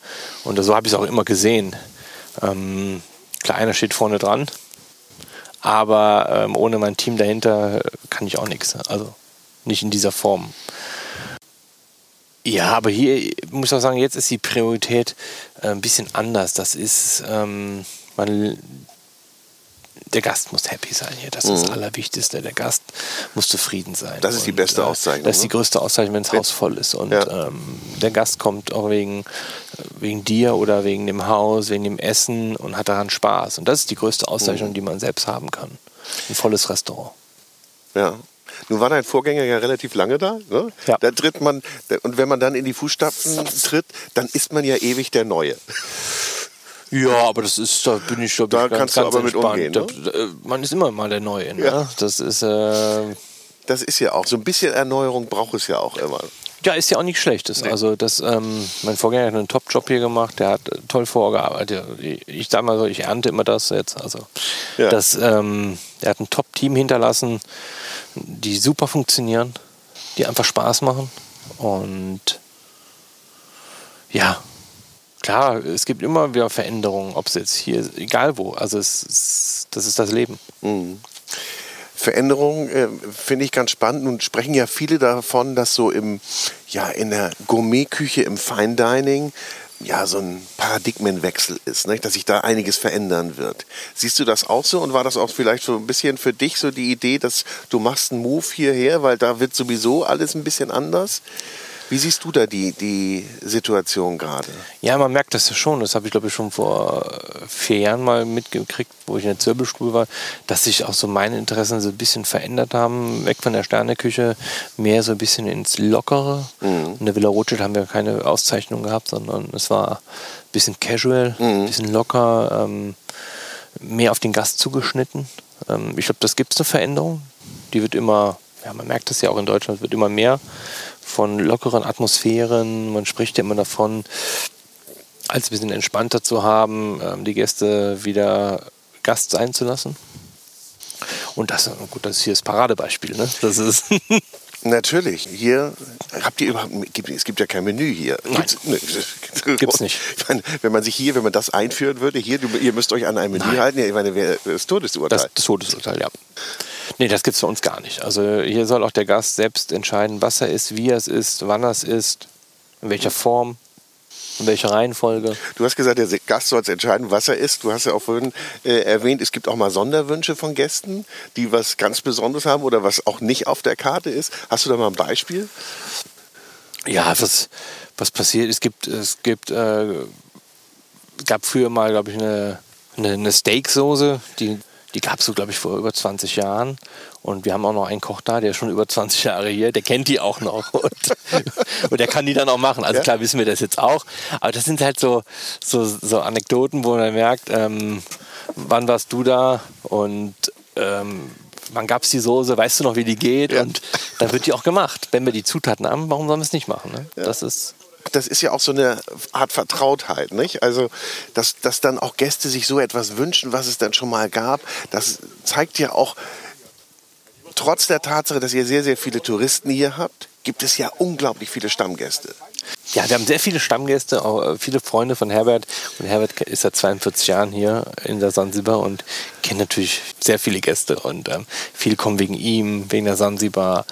Und so habe ich es auch immer gesehen. Ähm, klar, einer steht vorne dran, aber ähm, ohne mein Team dahinter kann ich auch nichts. Also nicht in dieser Form. Ja, aber hier muss ich auch sagen, jetzt ist die Priorität äh, ein bisschen anders. Das ist, ähm, man, der Gast muss happy sein hier. Das ist das Allerwichtigste. Der Gast muss zufrieden sein. Mhm. Das ist die Und, beste äh, Auszeichnung, Das ist die ne? größte Auszeichnung, wenn das Haus voll ist. Und Ja. ähm, der Gast kommt auch wegen, wegen dir oder wegen dem Haus, wegen dem Essen und hat daran Spaß. Und das ist die größte Auszeichnung, Mhm. die man selbst haben kann. Ein volles Restaurant. Ja. Nun war dein Vorgänger ja relativ lange da. Ne? Ja. Da tritt man, und wenn man dann in die Fußstapfen tritt, dann ist man ja ewig der Neue. Ja, aber das ist, da bin ich, Da ich, ganz, kannst du ganz aber mit entspannt. umgehen, ne? Da, äh, man ist immer mal der Neue. Ne? Ja. Das ist, äh, Das ist ja auch, so ein bisschen Erneuerung braucht es ja auch immer. Ja, ist ja auch nichts Schlechtes. Also das, ähm, mein Vorgänger hat einen Top-Job hier gemacht, der hat äh, toll vorgearbeitet. Ich, sag mal so, ich ernte immer das jetzt. Also Ja. das, ähm, er hat ein Top-Team hinterlassen, die super funktionieren, die einfach Spaß machen. Und ja, klar, es gibt immer wieder Veränderungen, ob es jetzt hier, egal wo. Also es, ist- das ist das Leben. Veränderung äh, finde ich ganz spannend. Nun sprechen ja viele davon, dass so im, ja, in der Gourmetküche, im Fine Dining, ja, so ein Paradigmenwechsel ist, nicht? dass sich da einiges verändern wird. Siehst du das auch so und war das auch vielleicht so ein bisschen für dich so die Idee, dass du machst einen Move hierher, weil da wird sowieso alles ein bisschen anders? Wie siehst du da die, die Situation gerade? Ja, man merkt das ja schon. Das habe ich, glaube ich, schon vor vier Jahren mal mitgekriegt, wo ich in der Zirbelstuhl war, dass sich auch so meine Interessen so ein bisschen verändert haben. Weg von der Sterneküche, mehr so ein bisschen ins Lockere. Mhm. In der Villa Rothschild haben wir keine Auszeichnung gehabt, sondern es war ein bisschen casual, ein mhm. bisschen locker, ähm, mehr auf den Gast zugeschnitten. Ähm, ich glaube, das gibt es eine Veränderung. Die wird immer, ja, man merkt das ja auch in Deutschland, wird immer mehr von lockeren Atmosphären. Man spricht ja immer davon, als ein bisschen entspannter zu haben, ähm, die Gäste wieder Gast sein zu lassen. Und das, gut, das ist hier das Paradebeispiel. Ne? Das ist Natürlich. Hier habt ihr überhaupt, es gibt ja kein Menü hier. Gibt's, ne, Gibt's nicht. Meine, wenn man sich hier, wenn man das einführen würde, hier, du, ihr müsst euch an ein Menü Nein. halten, ja, ich meine, das Todesurteil. Das, das Todesurteil, ja. Nee, das gibt es für uns gar nicht. Also hier soll auch der Gast selbst entscheiden, was er isst, wie er es isst, wann er es isst, in welcher Form. In welcher Reihenfolge? Du hast gesagt, der Gast soll entscheiden, was er isst. Du hast ja auch vorhin äh, erwähnt, es gibt auch mal Sonderwünsche von Gästen, die was ganz Besonderes haben oder was auch nicht auf der Karte ist. Hast du da mal ein Beispiel? Ja, was, was passiert? Es gibt, es gibt, äh, gab früher mal, glaube ich, eine, eine, eine Steaksoße, die die gab es so, glaube ich, vor über 20 Jahren. Und wir haben auch noch einen Koch da, der ist schon über 20 Jahre hier, der kennt die auch noch. Und, und der kann die dann auch machen. Also ja. klar wissen wir das jetzt auch. Aber das sind halt so, so, so Anekdoten, wo man merkt, ähm, wann warst du da und ähm, wann gab es die Soße, weißt du noch, wie die geht? Ja. Und dann wird die auch gemacht. Wenn wir die Zutaten haben, warum sollen wir es nicht machen? Ne? Ja. Das ist das ist ja auch so eine Art Vertrautheit, nicht? Also, dass, dass dann auch Gäste sich so etwas wünschen, was es dann schon mal gab, das zeigt ja auch, trotz der Tatsache, dass ihr sehr, sehr viele Touristen hier habt, gibt es ja unglaublich viele Stammgäste. Ja, wir haben sehr viele Stammgäste, auch äh, viele Freunde von Herbert. Und Herbert ist seit 42 Jahren hier in der Sansibar und kennt natürlich sehr viele Gäste. Und ähm, viele kommen wegen ihm, wegen der Sansibar,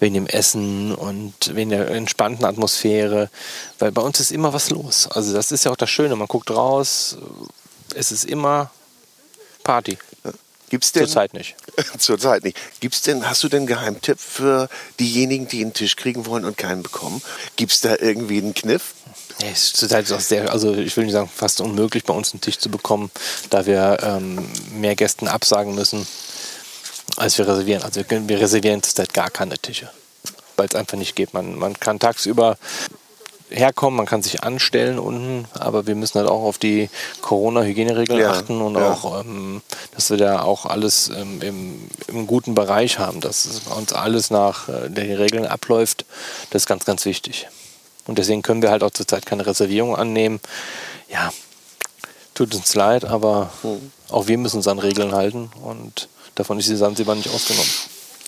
wegen dem Essen und wegen der entspannten Atmosphäre. Weil bei uns ist immer was los. Also das ist ja auch das Schöne. Man guckt raus, es ist immer Party. Gibt's denn, Zurzeit nicht. Zurzeit nicht. Gibt's denn, hast du denn einen Geheimtipp für diejenigen, die einen Tisch kriegen wollen und keinen bekommen? Gibt es da irgendwie einen Kniff? Ja, es ist zurzeit auch sehr, also ich will nicht sagen, fast unmöglich, bei uns einen Tisch zu bekommen, da wir ähm, mehr Gästen absagen müssen, als wir reservieren. Also wir, wir reservieren zurzeit gar keine Tische, weil es einfach nicht geht. Man, man kann tagsüber herkommen, man kann sich anstellen unten, aber wir müssen halt auch auf die Corona-Hygieneregeln ja, achten und ja. auch, ähm, dass wir da auch alles ähm, im, im, guten Bereich haben, dass bei uns alles nach äh, den Regeln abläuft. Das ist ganz, ganz wichtig. Und deswegen können wir halt auch zurzeit keine Reservierung annehmen. Ja, tut uns leid, aber mhm. auch wir müssen uns an Regeln halten und davon ist die Sansibar nicht ausgenommen.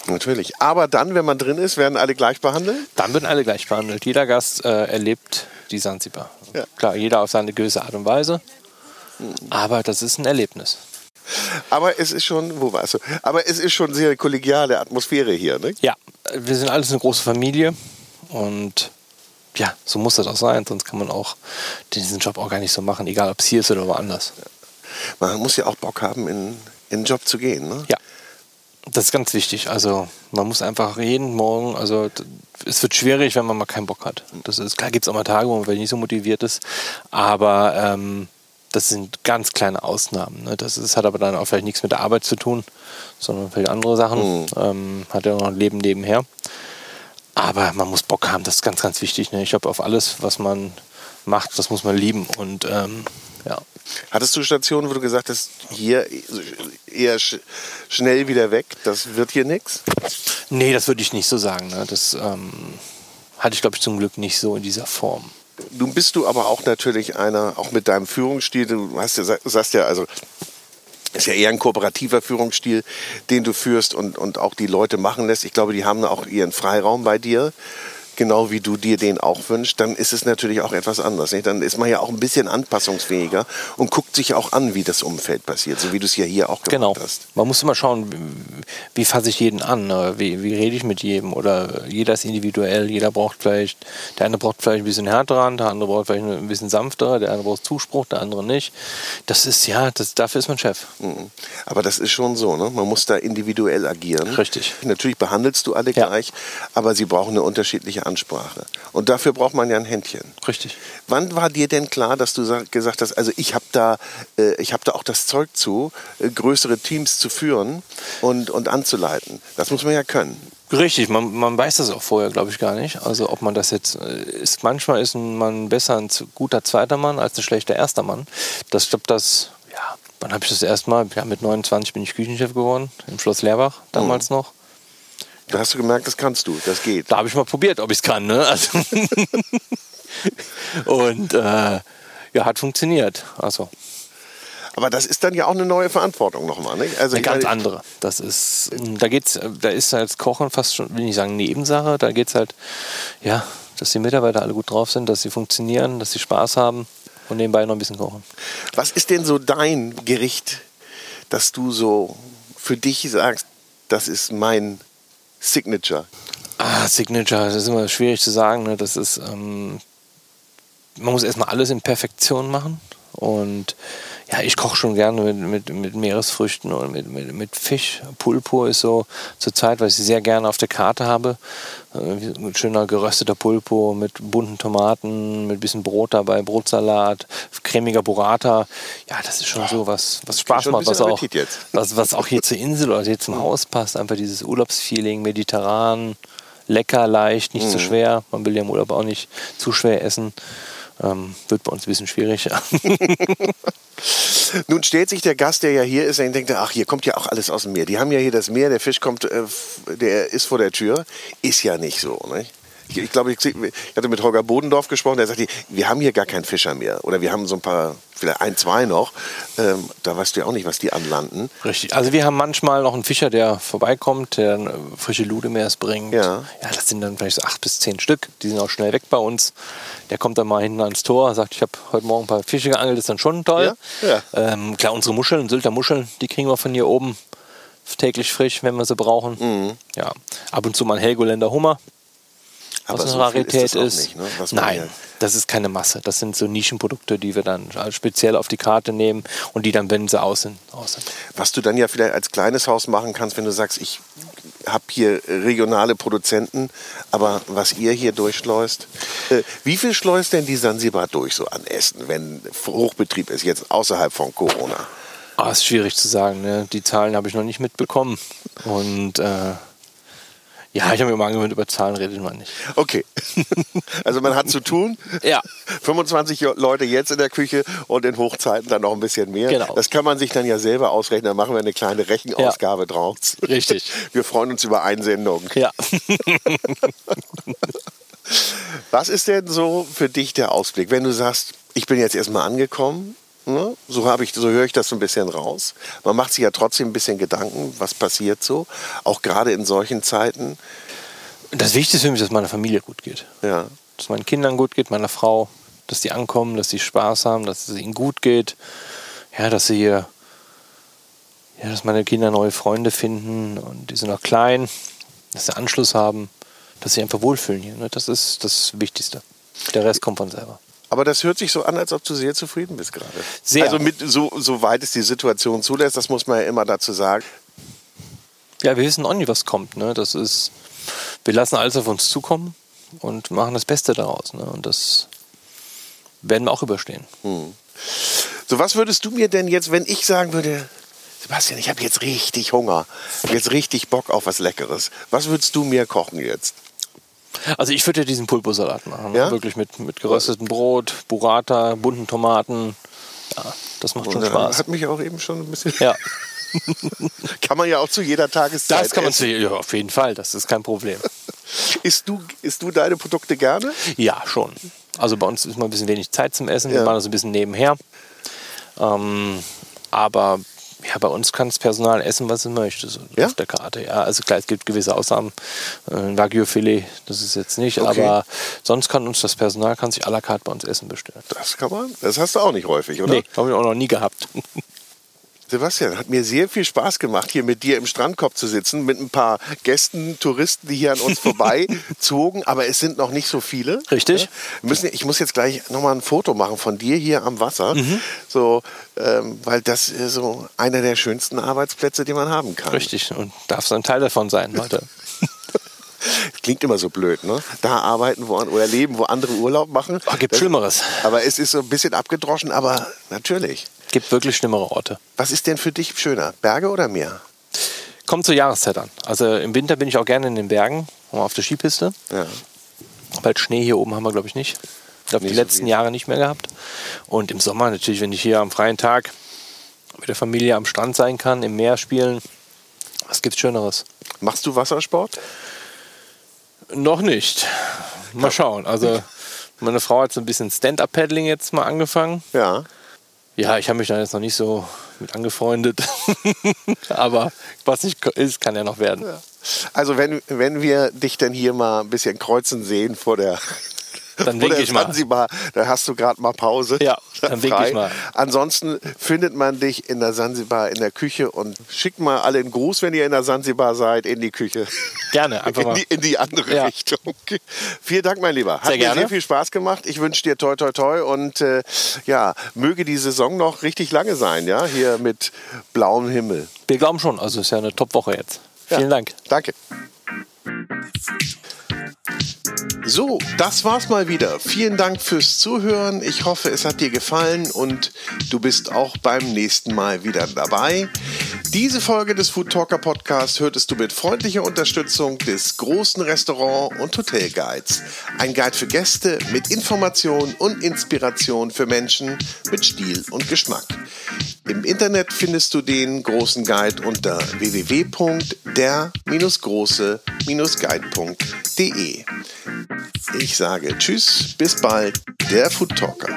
Natürlich. Aber dann, wenn man drin ist, werden alle gleich behandelt? Dann werden alle gleich behandelt. Jeder Gast äh, erlebt die Sansibar. Ja. Klar, jeder auf seine gewisse Art und Weise. Aber das ist ein Erlebnis. Aber es ist schon, wo warst du? Aber es ist schon sehr kollegiale Atmosphäre hier, ne? Ja, wir sind alles eine große Familie und ja, so muss das auch sein, sonst kann man auch diesen Job auch gar nicht so machen, egal ob es hier ist oder woanders. Man muss ja auch Bock haben, in, in den Job zu gehen, ne? Ja, das ist ganz wichtig. Also man muss einfach jeden Morgen, also es wird schwierig, wenn man mal keinen Bock hat. Das ist klar, gibt es auch mal Tage, wo man nicht so motiviert ist, aber ähm, das sind ganz kleine Ausnahmen. Ne? Das ist, hat aber dann auch vielleicht nichts mit der Arbeit zu tun, sondern vielleicht andere Sachen. Mhm. Ähm, hat ja auch noch ein Leben nebenher. Aber man muss Bock haben, das ist ganz, ganz wichtig. Ne? Ich glaube, auf alles, was man macht, das muss man lieben. Und ähm, ja. Hattest du Stationen, wo du gesagt hast, hier eher sch schnell wieder weg, das wird hier nichts? Nee, das würde ich nicht so sagen. Ne? Das ähm, hatte ich, glaube ich, zum Glück nicht so in dieser Form. Nun bist du aber auch natürlich einer, auch mit deinem Führungsstil, du hast ja, sagst ja, also ist ja eher ein kooperativer Führungsstil, den du führst und, und auch die Leute machen lässt. Ich glaube, die haben auch ihren Freiraum bei dir genau wie du dir den auch wünschst, dann ist es natürlich auch etwas anders. Nicht? Dann ist man ja auch ein bisschen anpassungsfähiger und guckt sich auch an, wie das Umfeld passiert, so wie du es ja hier auch gemacht genau. hast. Man muss immer schauen, wie, fasse ich jeden an, ne? wie, wie rede ich mit jedem oder jeder ist individuell, jeder braucht vielleicht, der eine braucht vielleicht ein bisschen härter an, der andere braucht vielleicht ein bisschen sanfter, der andere braucht Zuspruch, der andere nicht. Das ist ja, das, dafür ist man Chef. Mhm. Aber das ist schon so, ne? man muss da individuell agieren. Richtig. Natürlich behandelst du alle ja. gleich, aber sie brauchen eine unterschiedliche Ansprache. Und dafür braucht man ja ein Händchen. Richtig. Wann war dir denn klar, dass du gesagt hast, also ich habe da, äh, ich hab da auch das Zeug zu, äh, größere Teams zu führen und, und anzuleiten? Das muss man ja können. Richtig, man, man weiß das auch vorher, glaube ich, gar nicht. Also ob man das jetzt äh, ist, manchmal ist man besser ein guter zweiter Mann als ein schlechter erster Mann. Das ich glaube, das, ja, wann habe ich das erstmal? Ja, mit 29 bin ich Küchenchef geworden, im Schloss Leerbach damals mhm. noch. Da hast du gemerkt, das kannst du, das geht. Da habe ich mal probiert, ob ich es kann. Ne? Also und äh, ja, hat funktioniert. Also. Aber das ist dann ja auch eine neue Verantwortung nochmal. Nicht? Also eine ganz meine, andere. Das ist, da geht's, da ist als Kochen fast schon, will ich sagen, Nebensache. Da geht es halt, ja, dass die Mitarbeiter alle gut drauf sind, dass sie funktionieren, dass sie Spaß haben und nebenbei noch ein bisschen kochen. Was ist denn so dein Gericht, dass du so für dich sagst, das ist mein Signature? Ah, Signature, das ist immer schwierig zu sagen. Ne? Das ist, ähm, man muss erstmal alles in Perfektion machen. Und ja, ich koche schon gerne mit, mit, mit Meeresfrüchten und mit, mit, mit Fisch. Pulpo ist so zur Zeit, was ich sehr gerne auf der Karte habe. Äh, mit schöner gerösteter Pulpo, mit bunten Tomaten, mit ein bisschen Brot dabei, Brotsalat, cremiger Burrata. Ja, das ist schon so was, was Spaß macht, was auch, was, was auch hier zur Insel oder hier zum Haus passt. Einfach dieses Urlaubsfeeling, mediterran, lecker, leicht, nicht mhm. zu schwer. Man will ja im Urlaub auch nicht zu schwer essen. Ähm, wird bei uns ein bisschen schwierig. Nun stellt sich der Gast, der ja hier ist, und denkt, ach, hier kommt ja auch alles aus dem Meer. Die haben ja hier das Meer, der Fisch kommt, äh, der ist vor der Tür. Ist ja nicht so. Nicht? Ich, ich glaube, ich, ich, hatte mit Holger Bodendorf gesprochen, der sagte, wir haben hier gar keinen Fischer mehr. Oder wir haben so ein paar, vielleicht ein, zwei noch. Ähm, da weißt du ja auch nicht, was die anlanden. Richtig. Also wir haben manchmal noch einen Fischer, der vorbeikommt, der frische Ludemers bringt. Ja. ja, das sind dann vielleicht so acht bis zehn Stück. Die sind auch schnell weg bei uns. Der kommt dann mal hinten ans Tor, sagt, ich habe heute Morgen ein paar Fische geangelt, das ist dann schon toll. Ja? Ja. Ähm, klar, unsere Muscheln, Sylter Muscheln, die kriegen wir von hier oben täglich frisch, wenn wir sie brauchen. Mhm. Ja, ab und zu mal ein Helgoländer Hummer was eine so Rarität ist. ist. Nicht, ne? Nein, das ist keine Masse. Das sind so Nischenprodukte, die wir dann speziell auf die Karte nehmen und die dann, wenn sie aus sind, aus sind. Was du dann ja vielleicht als kleines Haus machen kannst, wenn du sagst, ich habe hier regionale Produzenten, aber was ihr hier durchschleust, äh, wie viel schleust denn die Sansibar durch so an Essen, wenn Hochbetrieb ist, jetzt außerhalb von Corona? Ah, ist schwierig zu sagen. Ne? Die Zahlen habe ich noch nicht mitbekommen. Und äh, ja, ich habe mir immer angewöhnt, über Zahlen redet man nicht. Okay. Also man hat zu tun. ja. 25 Leute jetzt in der Küche und in Hochzeiten dann noch ein bisschen mehr. Genau. Das kann man sich dann ja selber ausrechnen. Da machen wir eine kleine Rechenausgabe ja. draus. Richtig. Wir freuen uns über Einsendung. Ja. Was ist denn so für dich der Ausblick, wenn du sagst, ich bin jetzt erstmal angekommen? So, habe ich, so höre ich das so ein bisschen raus. Man macht sich ja trotzdem ein bisschen Gedanken, was passiert so, auch gerade in solchen Zeiten. Das Wichtigste für mich ist, dass meiner Familie gut geht. Ja. Dass meinen Kindern gut geht, meiner Frau, dass die ankommen, dass sie Spaß haben, dass es ihnen gut geht. Ja, dass sie hier, ja, dass meine Kinder neue Freunde finden und die sind noch klein, dass sie Anschluss haben, dass sie einfach wohlfühlen hier. Ne? Das ist das Wichtigste. Der Rest kommt von selber. Aber das hört sich so an, als ob du sehr zufrieden bist gerade. Sehr. Also mit, so, so weit es die Situation zulässt, das muss man ja immer dazu sagen. Ja, wir wissen auch nie, was kommt. Ne? Das ist, wir lassen alles auf uns zukommen und machen das Beste daraus. Ne? Und das werden wir auch überstehen. Hm. So, was würdest du mir denn jetzt, wenn ich sagen würde, Sebastian, ich habe jetzt richtig Hunger, jetzt richtig Bock auf was Leckeres. Was würdest du mir kochen jetzt? Also ich würde ja diesen Pulposalat machen. Ja? Wirklich mit, mit geröstetem Brot, Burrata, bunten Tomaten. Ja, das macht schon Spaß. Hat mich auch eben schon ein bisschen. Ja. kann man ja auch zu jeder Tageszeit. Das kann man zu, ja, auf jeden Fall, das ist kein Problem. isst, du, isst du deine Produkte gerne? Ja, schon. Also bei uns ist mal ein bisschen wenig Zeit zum Essen, ja. wir machen das ein bisschen nebenher. Ähm, aber ja, bei uns kann das Personal essen, was es möchte, so ja? auf der Karte. Ja, also klar, es gibt gewisse Ausnahmen. Äh, Wagyu-Filet, das ist jetzt nicht, okay. aber sonst kann uns das Personal kann sich à la carte bei uns Essen bestellen. Das kann man. Das hast du auch nicht häufig, oder? Nee, habe ich auch noch nie gehabt. Sebastian, hat mir sehr viel Spaß gemacht, hier mit dir im Strandkorb zu sitzen, mit ein paar Gästen, Touristen, die hier an uns vorbeizogen, aber es sind noch nicht so viele. Richtig. Müssen, ich muss jetzt gleich nochmal ein Foto machen von dir hier am Wasser, mhm. so, ähm, weil das ist so einer der schönsten Arbeitsplätze, die man haben kann. Richtig, und darf so ein Teil davon sein heute. klingt immer so blöd, ne? Da arbeiten wo, oder leben, wo andere Urlaub machen. Ach, gibt das, Schlimmeres. Aber es ist so ein bisschen abgedroschen, aber natürlich. Gibt wirklich schlimmere Orte. Was ist denn für dich schöner, Berge oder Meer? Kommt zur Jahreszeit an. Also im Winter bin ich auch gerne in den Bergen, auf der Skipiste. Ja. Bald Schnee hier oben haben wir, glaube ich, nicht. Ich glaube, die so letzten viel. Jahre nicht mehr gehabt. Und im Sommer natürlich, wenn ich hier am freien Tag mit der Familie am Strand sein kann, im Meer spielen, was gibt's Schöneres? Machst du Wassersport? Noch nicht. Mal schauen. Also meine Frau hat so ein bisschen Stand-Up-Paddling jetzt mal angefangen. Ja. Ja, ich habe mich da jetzt noch nicht so mit angefreundet. Aber was nicht ist, kann ja noch werden. Ja. Also wenn, wenn wir dich denn hier mal ein bisschen kreuzen sehen vor der dann winke ich mal. Sansibar, da hast du gerade mal Pause. Ja, dann winke ich mal. Ansonsten findet man dich in der Sansibar in der Küche und schickt mal alle einen Gruß, wenn ihr in der Sansibar seid, in die Küche. Gerne, einfach mal. In die, in die andere ja. Richtung. Vielen Dank, mein Lieber. Hat sehr mir gerne. sehr viel Spaß gemacht. Ich wünsche dir toi toi toi und äh, ja, möge die Saison noch richtig lange sein, ja, hier mit blauem Himmel. Wir glauben schon, also ist ja eine Top-Woche jetzt. Vielen ja, Dank. Danke. So, das war's mal wieder. Vielen Dank fürs Zuhören. Ich hoffe, es hat dir gefallen und du bist auch beim nächsten Mal wieder dabei. Diese Folge des Food Talker Podcast hörtest du mit freundlicher Unterstützung des großen Restaurant- und Hotelguides. Ein Guide für Gäste mit Information und Inspiration für Menschen mit Stil und Geschmack. Im Internet findest du den großen Guide unter food-guide.de. Ich sage Tschüss, bis bald, der Food Talker.